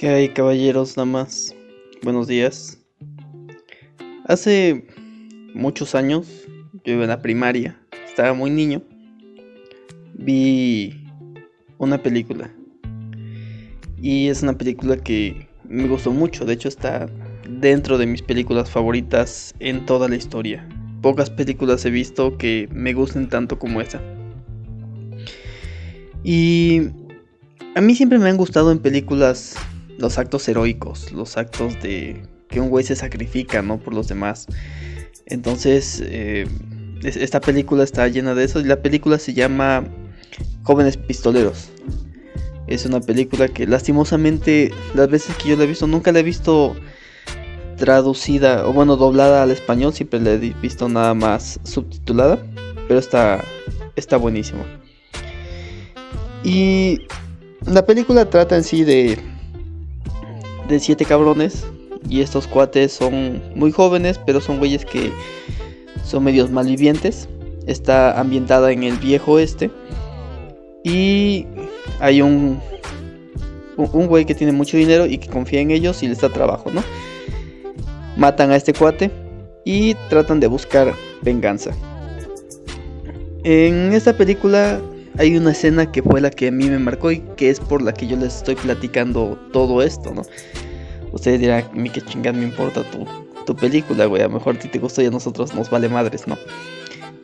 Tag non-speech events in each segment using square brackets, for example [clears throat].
¿Qué hay, caballeros, damas? Buenos días. Hace muchos años, yo iba en la primaria, estaba muy niño, vi una película. Y es una película que me gustó mucho, de hecho está dentro de mis películas favoritas en toda la historia. Pocas películas he visto que me gusten tanto como esa. Y a mí siempre me han gustado en películas los actos heroicos, los actos de que un güey se sacrifica, ¿no? Por los demás. Entonces, eh, esta película está llena de eso y la película se llama Jóvenes Pistoleros. Es una película que lastimosamente las veces que yo la he visto nunca la he visto traducida o bueno doblada al español, siempre la he visto nada más subtitulada, pero está está buenísima. Y la película trata en sí de de siete cabrones y estos cuates son muy jóvenes, pero son güeyes que son medios malvivientes. Está ambientada en el viejo oeste y hay un un güey que tiene mucho dinero y que confía en ellos y les da trabajo, ¿no? Matan a este cuate y tratan de buscar venganza. En esta película hay una escena que fue la que a mí me marcó y que es por la que yo les estoy platicando todo esto, ¿no? Ustedes dirán, a mí qué chingada me importa tu, tu película, güey. A lo mejor a ti te gustó y a nosotros nos vale madres, ¿no?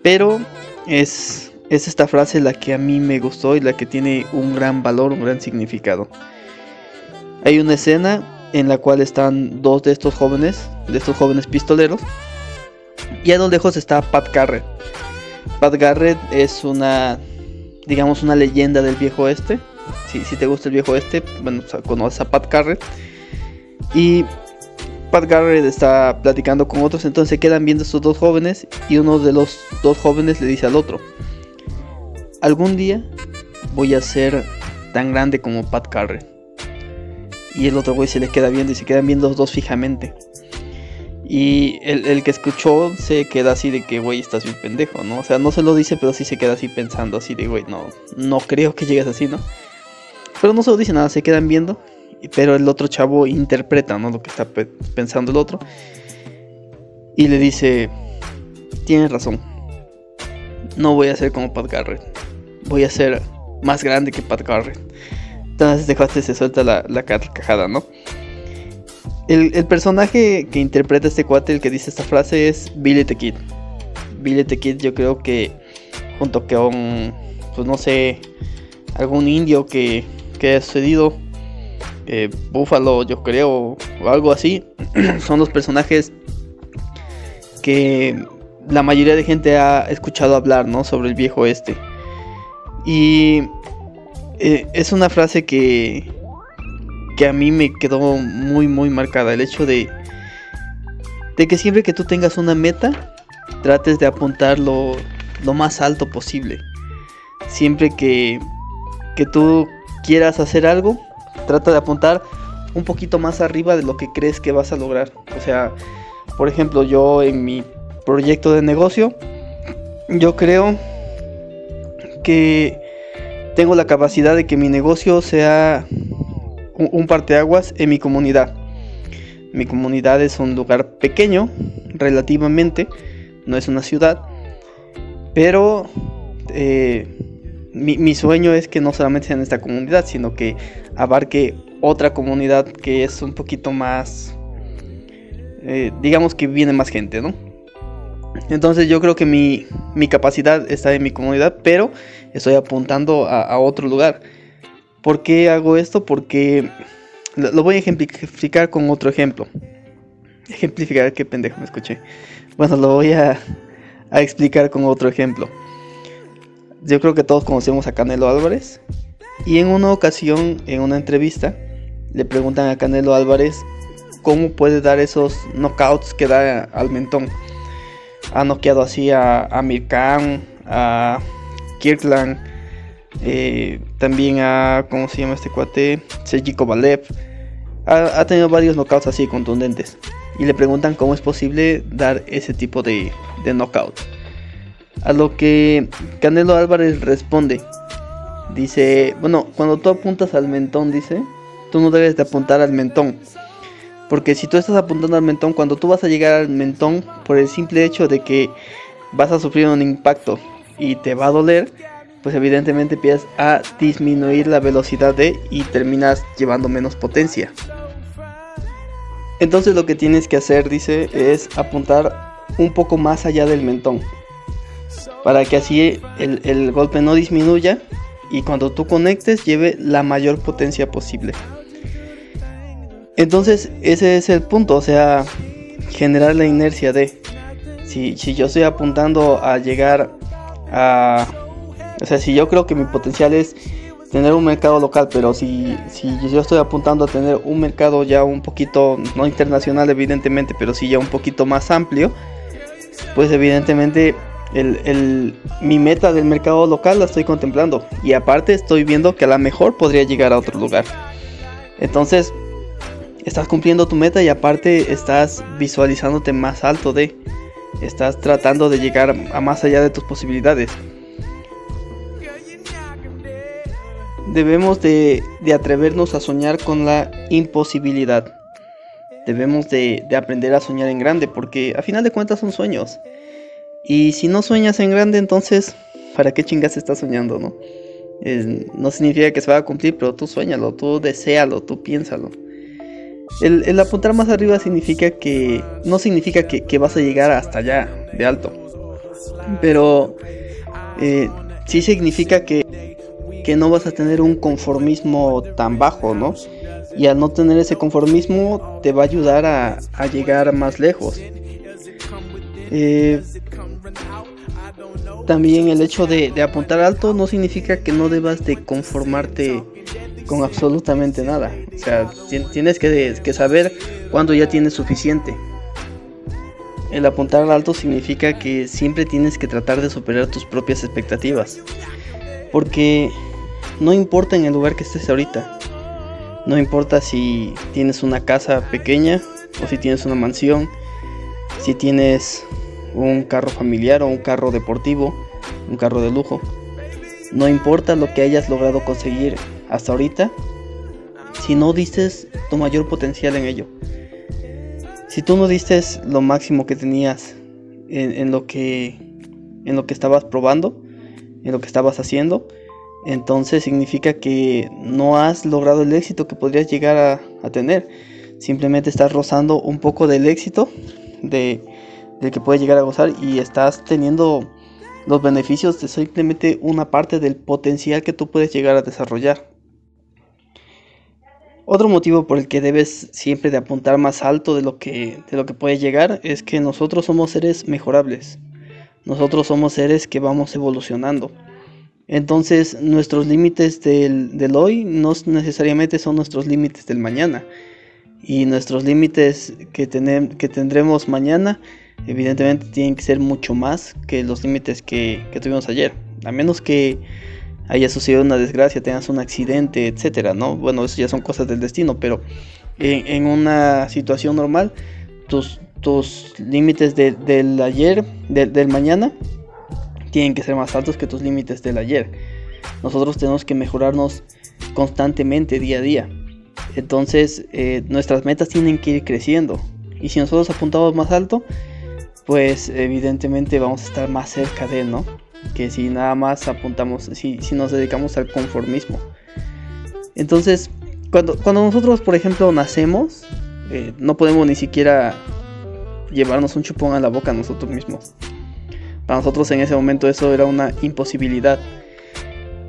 Pero es, es esta frase la que a mí me gustó y la que tiene un gran valor, un gran significado. Hay una escena en la cual están dos de estos jóvenes, de estos jóvenes pistoleros, y a lo lejos está Pat Garrett. Pat Garrett es una, digamos, una leyenda del viejo oeste. Si, si te gusta el viejo oeste, bueno, conoces a Pat Garrett. Y Pat Garrett está platicando con otros, entonces se quedan viendo estos dos jóvenes y uno de los dos jóvenes le dice al otro, algún día voy a ser tan grande como Pat Garrett. Y el otro güey se le queda viendo y se quedan viendo los dos fijamente. Y el, que escuchó se queda así de que, güey, estás bien pendejo, ¿no? O sea, no se lo dice, pero sí se queda así pensando, así de, güey, no, no creo que llegues así, ¿no? Pero no se lo dice nada, se quedan viendo pero el otro chavo interpreta ¿no? lo que está pensando el otro y le dice, tienes razón, no voy a ser como Pat Garrett, voy a ser más grande que Pat Garrett. Entonces dejaste se suelta la, la carcajada, ¿no? El, personaje que interpreta este cuate, el que dice esta frase, es Billy the Kid. Billy the Kid yo creo que junto con, pues no sé, algún indio que, que ha sucedido eh, Búfalo, yo creo, o algo así, [clears throat] son los personajes que la mayoría de gente ha escuchado hablar, ¿no? Sobre el viejo este. Y eh, es una frase que, que a mí me quedó muy, muy marcada. El hecho de, de que siempre que tú tengas una meta, trates de apuntar lo, lo más alto posible. Siempre que, que tú quieras hacer algo, trata de apuntar un poquito más arriba de lo que crees que vas a lograr. O sea, por ejemplo, yo en mi proyecto de negocio, yo creo que tengo la capacidad de que mi negocio sea un, parteaguas en mi comunidad. Mi comunidad es un lugar pequeño, relativamente, no es una ciudad, pero eh, mi, sueño es que no solamente sea en esta comunidad, sino que abarque otra comunidad que es un poquito más, eh, digamos que viene más gente, ¿no? Entonces yo creo que mi, capacidad está en mi comunidad, pero estoy apuntando a, otro lugar. ¿Por qué hago esto? Porque lo, voy a ejemplificar con otro ejemplo. Ejemplificar, qué pendejo me escuché. Bueno, lo voy a explicar con otro ejemplo yo creo que todos conocemos a Canelo Álvarez. Y en una ocasión, en una entrevista, le preguntan a Canelo Álvarez cómo puede dar esos knockouts que da al mentón. Ha noqueado así a Amir Khan, a Kirkland, eh, también a, ¿cómo se llama este cuate? Sergi Kovalev. Ha, tenido varios knockouts así contundentes. Y le preguntan cómo es posible dar ese tipo de, de knockouts. A lo que Canelo Álvarez responde. Dice, bueno, cuando tú apuntas al mentón, dice, tú no debes de apuntar al mentón. Porque si tú estás apuntando al mentón, cuando tú vas a llegar al mentón, por el simple hecho de que vas a sufrir un impacto y te va a doler, pues evidentemente empiezas a disminuir la velocidad de y terminas llevando menos potencia. Entonces lo que tienes que hacer, dice, es apuntar un poco más allá del mentón. Para que así el, el golpe no disminuya y cuando tú conectes lleve la mayor potencia posible. Entonces ese es el punto, o sea, generar la inercia de... Si, si yo estoy apuntando a llegar a... O sea, si yo creo que mi potencial es tener un mercado local, pero si, si yo estoy apuntando a tener un mercado ya un poquito, no internacional evidentemente, pero sí ya un poquito más amplio, pues evidentemente el, mi meta del mercado local la estoy contemplando y aparte estoy viendo que a lo mejor podría llegar a otro lugar. Entonces, estás cumpliendo tu meta y aparte estás visualizándote más alto de, estás tratando de llegar a más allá de tus posibilidades. Debemos de, atrevernos a soñar con la imposibilidad. Debemos de, aprender a soñar en grande porque a final de cuentas son sueños. Y si no sueñas en grande, entonces, ¿para qué chingas estás soñando, no? no significa que se va a cumplir, pero tú sueñalo, tú deséalo, tú piénsalo. El, apuntar más arriba significa que. No significa que, vas a llegar hasta allá de alto. Pero eh, sí significa que, que no vas a tener un conformismo tan bajo, ¿no? Y al no tener ese conformismo te va a ayudar a, llegar más lejos. Eh, también el hecho de, apuntar alto no significa que no debas de conformarte con absolutamente nada. O sea, tienes que, saber cuándo ya tienes suficiente. El apuntar al alto significa que siempre tienes que tratar de superar tus propias expectativas. Porque no importa en el lugar que estés ahorita. No importa si tienes una casa pequeña o si tienes una mansión. Si tienes un carro familiar o un carro deportivo, un carro de lujo. No importa lo que hayas logrado conseguir hasta ahorita si no dices tu mayor potencial en ello. Si tú no dices lo máximo que tenías en, lo que en lo que estabas probando, en lo que estabas haciendo, entonces significa que no has logrado el éxito que podrías llegar a, tener. Simplemente estás rozando un poco del éxito de, del que puedes llegar a gozar y estás teniendo los beneficios de simplemente una parte del potencial que tú puedes llegar a desarrollar. Otro motivo por el que debes siempre de apuntar más alto de lo que, de lo que puedes llegar es que nosotros somos seres mejorables. Nosotros somos seres que vamos evolucionando. Entonces nuestros límites del, del hoy no necesariamente son nuestros límites del mañana. Y nuestros límites que, que tendremos mañana evidentemente tienen que ser mucho más que los límites que, tuvimos ayer. A menos que haya sucedido una desgracia, tengas un accidente, etcétera, ¿no? Bueno, eso ya son cosas del destino, pero en, una situación normal, tus, tus límites del ayer, del mañana, tienen que ser más altos que tus límites del ayer. Nosotros tenemos que mejorarnos constantemente día a día. Entonces, eh, nuestras metas tienen que ir creciendo. Y si nosotros apuntamos más alto, pues evidentemente vamos a estar más cerca de él, ¿no? que si nada más apuntamos, si, si nos dedicamos al conformismo. Entonces, cuando, cuando nosotros, por ejemplo, nacemos, eh, no podemos ni siquiera llevarnos un chupón a la boca nosotros mismos. Para nosotros en ese momento eso era una imposibilidad.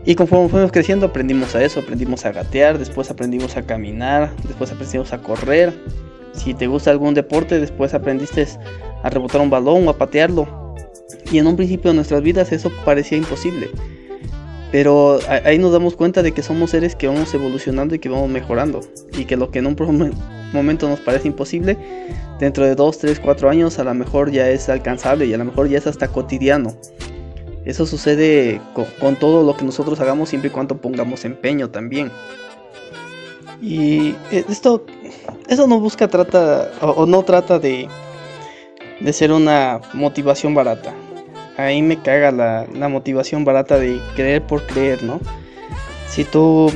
Y conforme fuimos creciendo aprendimos a eso, aprendimos a gatear, después aprendimos a caminar, después aprendimos a correr. Si te gusta algún deporte, después aprendiste a rebotar un balón o a patearlo. Y en un principio de nuestras vidas eso parecía imposible. Pero ahí nos damos cuenta de que somos seres que vamos evolucionando y que vamos mejorando. Y que lo que en un momento nos parece imposible, dentro de 2, 3, 4 años a lo mejor ya es alcanzable y a lo mejor ya es hasta cotidiano. Eso sucede con, todo lo que nosotros hagamos siempre y cuando pongamos empeño también. Y eh, esto, eso no busca, trata, o no trata de, de ser una motivación barata. Ahí me caga la, motivación barata de creer por creer, ¿no? Si tú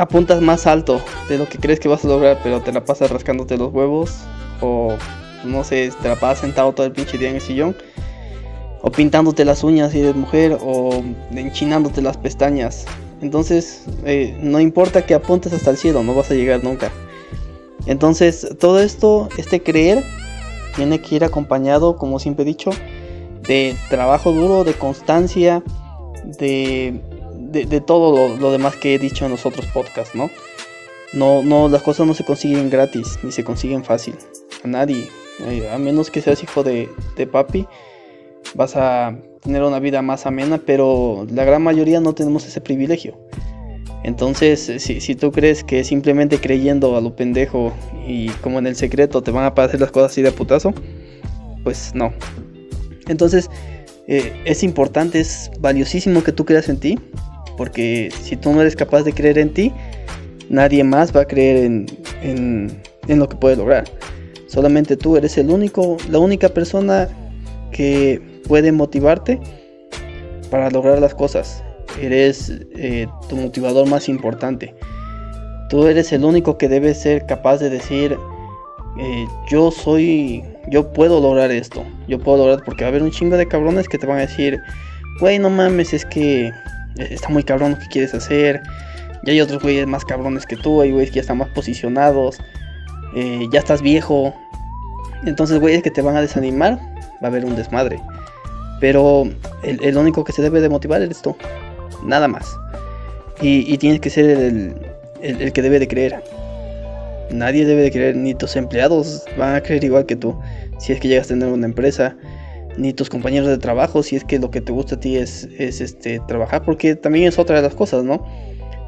apuntas más alto de lo que crees que vas a lograr, pero te la pasas rascándote los huevos o no sé, te la pasas sentado todo el pinche día en el sillón o pintándote las uñas y de mujer o enchinándote las pestañas. Entonces, eh, no importa que apuntes hasta el cielo, no vas a llegar nunca. Entonces, todo esto, este creer, tiene que ir acompañado, como siempre he dicho, de trabajo duro, de constancia, de, de, todo lo, demás que he dicho en los otros podcasts, ¿no? No, no, las cosas no se consiguen gratis, ni se consiguen fácil. A nadie, eh, a menos que seas hijo de, de papi, vas a tener una vida más amena, pero la gran mayoría no tenemos ese privilegio. Entonces, si, si, tú crees que simplemente creyendo a lo pendejo y como en el secreto te van a pasar las cosas así de putazo, pues no. Entonces, eh, es importante, es valiosísimo que tú creas en ti, porque si tú no eres capaz de creer en ti, nadie más va a creer en, en, lo que puedes lograr. Solamente tú eres el único, la única persona que puede motivarte para lograr las cosas. Eres eh, tu motivador más importante. Tú eres el único que debe ser capaz de decir, eh, yo soy, yo puedo lograr esto. Yo puedo lograr porque va a haber un chingo de cabrones que te van a decir, güey, no mames, es que está muy cabrón lo que quieres hacer. Y hay otros güeyes más cabrones que tú, hay güeyes que ya están más posicionados. Eh, ya estás viejo. Entonces, güeyes que te van a desanimar, va a haber un desmadre. Pero el, único que se debe de motivar eres tú. Nada más. Y, tienes que ser el, que debe de creer. Nadie debe de creer, ni tus empleados van a creer igual que tú. Si es que llegas a tener una empresa, ni tus compañeros de trabajo, si es que lo que te gusta a ti es, es este, trabajar, porque también es otra de las cosas, ¿no?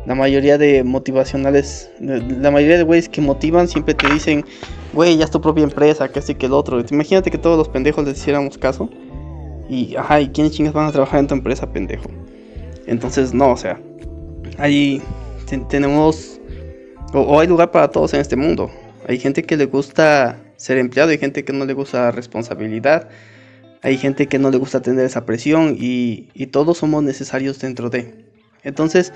La mayoría de motivacionales, la mayoría de güeyes que motivan siempre te dicen, güey, ya es tu propia empresa, que así que el otro. Imagínate que todos los pendejos les hiciéramos caso. Y, ajá, ¿y quiénes chingas van a trabajar en tu empresa, pendejo? Entonces, no, o sea, ahí tenemos, o, hay lugar para todos en este mundo. Hay gente que le gusta ser empleado, hay gente que no le gusta responsabilidad, hay gente que no le gusta tener esa presión y, todos somos necesarios dentro de. Entonces,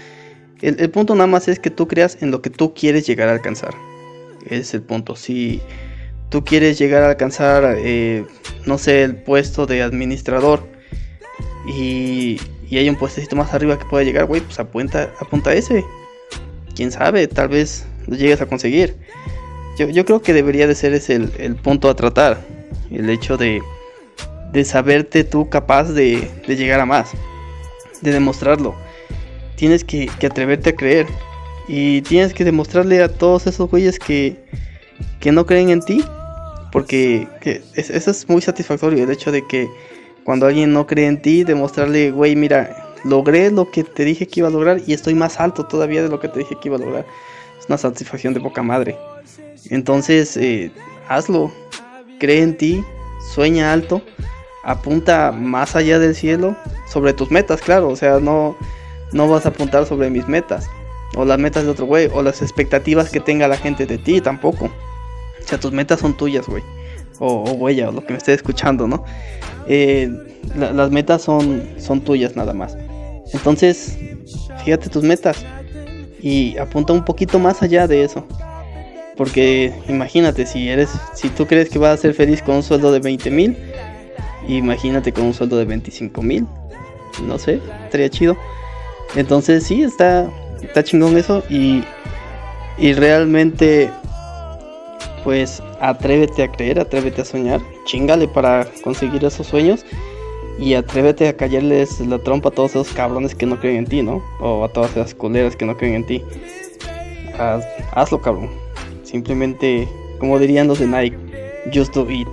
el, el, punto nada más es que tú creas en lo que tú quieres llegar a alcanzar. Es el punto. Si tú quieres llegar a alcanzar, eh, no sé, el puesto de administrador y, hay un puestecito más arriba que pueda llegar, güey, pues apunta, apunta a ese. Quién sabe, tal vez lo llegues a conseguir. Yo, creo que debería de ser ese el, punto a tratar. El hecho de, de saberte tú capaz de, de, llegar a más. De demostrarlo. Tienes que, que atreverte a creer. Y tienes que demostrarle a todos esos güeyes que, que no creen en ti. Porque eso es muy satisfactorio, el hecho de que cuando alguien no cree en ti, demostrarle, güey, mira, logré lo que te dije que iba a lograr y estoy más alto todavía de lo que te dije que iba a lograr. Es una satisfacción de poca madre. Entonces, eh, hazlo, cree en ti, sueña alto, apunta más allá del cielo, sobre tus metas, claro, o sea, no, no vas a apuntar sobre mis metas, o las metas de otro güey, o las expectativas que tenga la gente de ti tampoco. O sea, tus metas son tuyas, güey. O, o o lo que me esté escuchando, ¿no? Eh, las metas son, son tuyas nada más. Entonces, fíjate tus metas. Y apunta un poquito más allá de eso. Porque imagínate, si eres, si tú crees que vas a ser feliz con un sueldo de 20 mil, imagínate con un sueldo de 25 mil. No sé, estaría chido. Entonces sí, está, está chingón eso. Y, y realmente pues atrévete a creer, atrévete a soñar, chingale para conseguir esos sueños y atrévete a callarles la trompa a todos esos cabrones que no creen en ti, ¿no? O a todas esas coleras que no creen en ti. hazlo, cabrón. Simplemente, como dirían los de Nike, just do it.